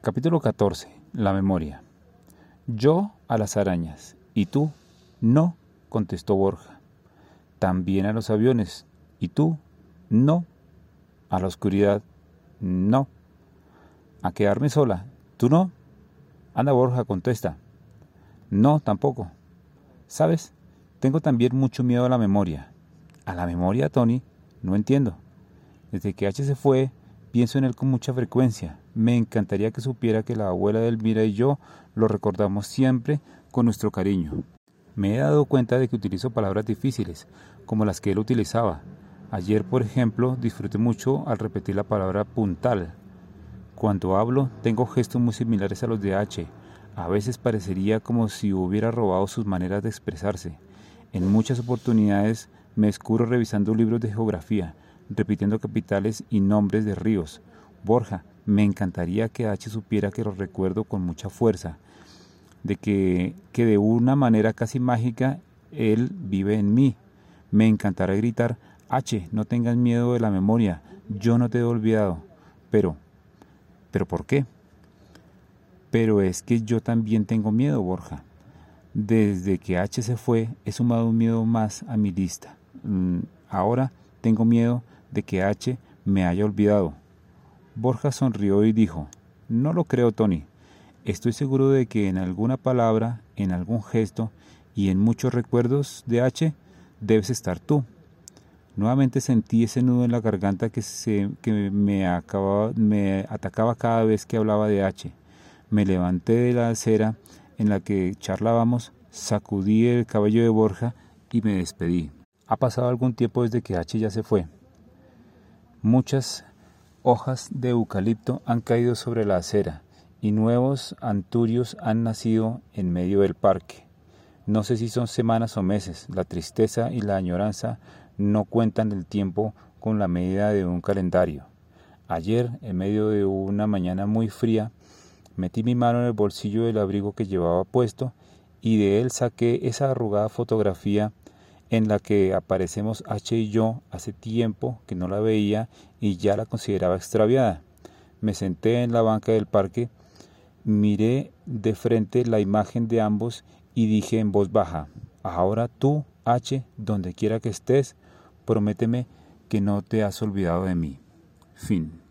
Capítulo 14. La memoria. Yo a las arañas. ¿Y tú? No, contestó Borja. También a los aviones. ¿Y tú? No. A la oscuridad. No. A quedarme sola. ¿Tú no? Anda, Borja, contesta. No, tampoco. ¿Sabes? Tengo también mucho miedo a la memoria. ¿A la memoria, Tony? No entiendo. Desde que H se fue, pienso en él con mucha frecuencia. Me encantaría que supiera que la abuela de Elvira y yo lo recordamos siempre con nuestro cariño. Me he dado cuenta de que utilizo palabras difíciles, como las que él utilizaba. Ayer, por ejemplo, disfruté mucho al repetir la palabra puntal. Cuando hablo, tengo gestos muy similares a los de H. A veces parecería como si hubiera robado sus maneras de expresarse. En muchas oportunidades me escuro revisando libros de geografía, repitiendo capitales y nombres de ríos. Borja, me encantaría que H supiera que lo recuerdo con mucha fuerza, de que, que de una manera casi mágica él vive en mí. Me encantará gritar, H, no tengas miedo de la memoria, yo no te he olvidado. Pero, ¿pero por qué? Pero es que yo también tengo miedo, Borja. Desde que H se fue, he sumado un miedo más a mi lista. Mm, ahora tengo miedo de que H me haya olvidado. Borja sonrió y dijo, No lo creo, Tony. Estoy seguro de que en alguna palabra, en algún gesto y en muchos recuerdos de H debes estar tú. Nuevamente sentí ese nudo en la garganta que, se, que me, acababa, me atacaba cada vez que hablaba de H. Me levanté de la acera en la que charlábamos, sacudí el cabello de Borja y me despedí. Ha pasado algún tiempo desde que H ya se fue. Muchas hojas de eucalipto han caído sobre la acera y nuevos anturios han nacido en medio del parque. No sé si son semanas o meses, la tristeza y la añoranza no cuentan el tiempo con la medida de un calendario. Ayer, en medio de una mañana muy fría, metí mi mano en el bolsillo del abrigo que llevaba puesto y de él saqué esa arrugada fotografía en la que aparecemos H y yo hace tiempo que no la veía y ya la consideraba extraviada. Me senté en la banca del parque, miré de frente la imagen de ambos y dije en voz baja, ahora tú, H, donde quiera que estés, prométeme que no te has olvidado de mí. Fin.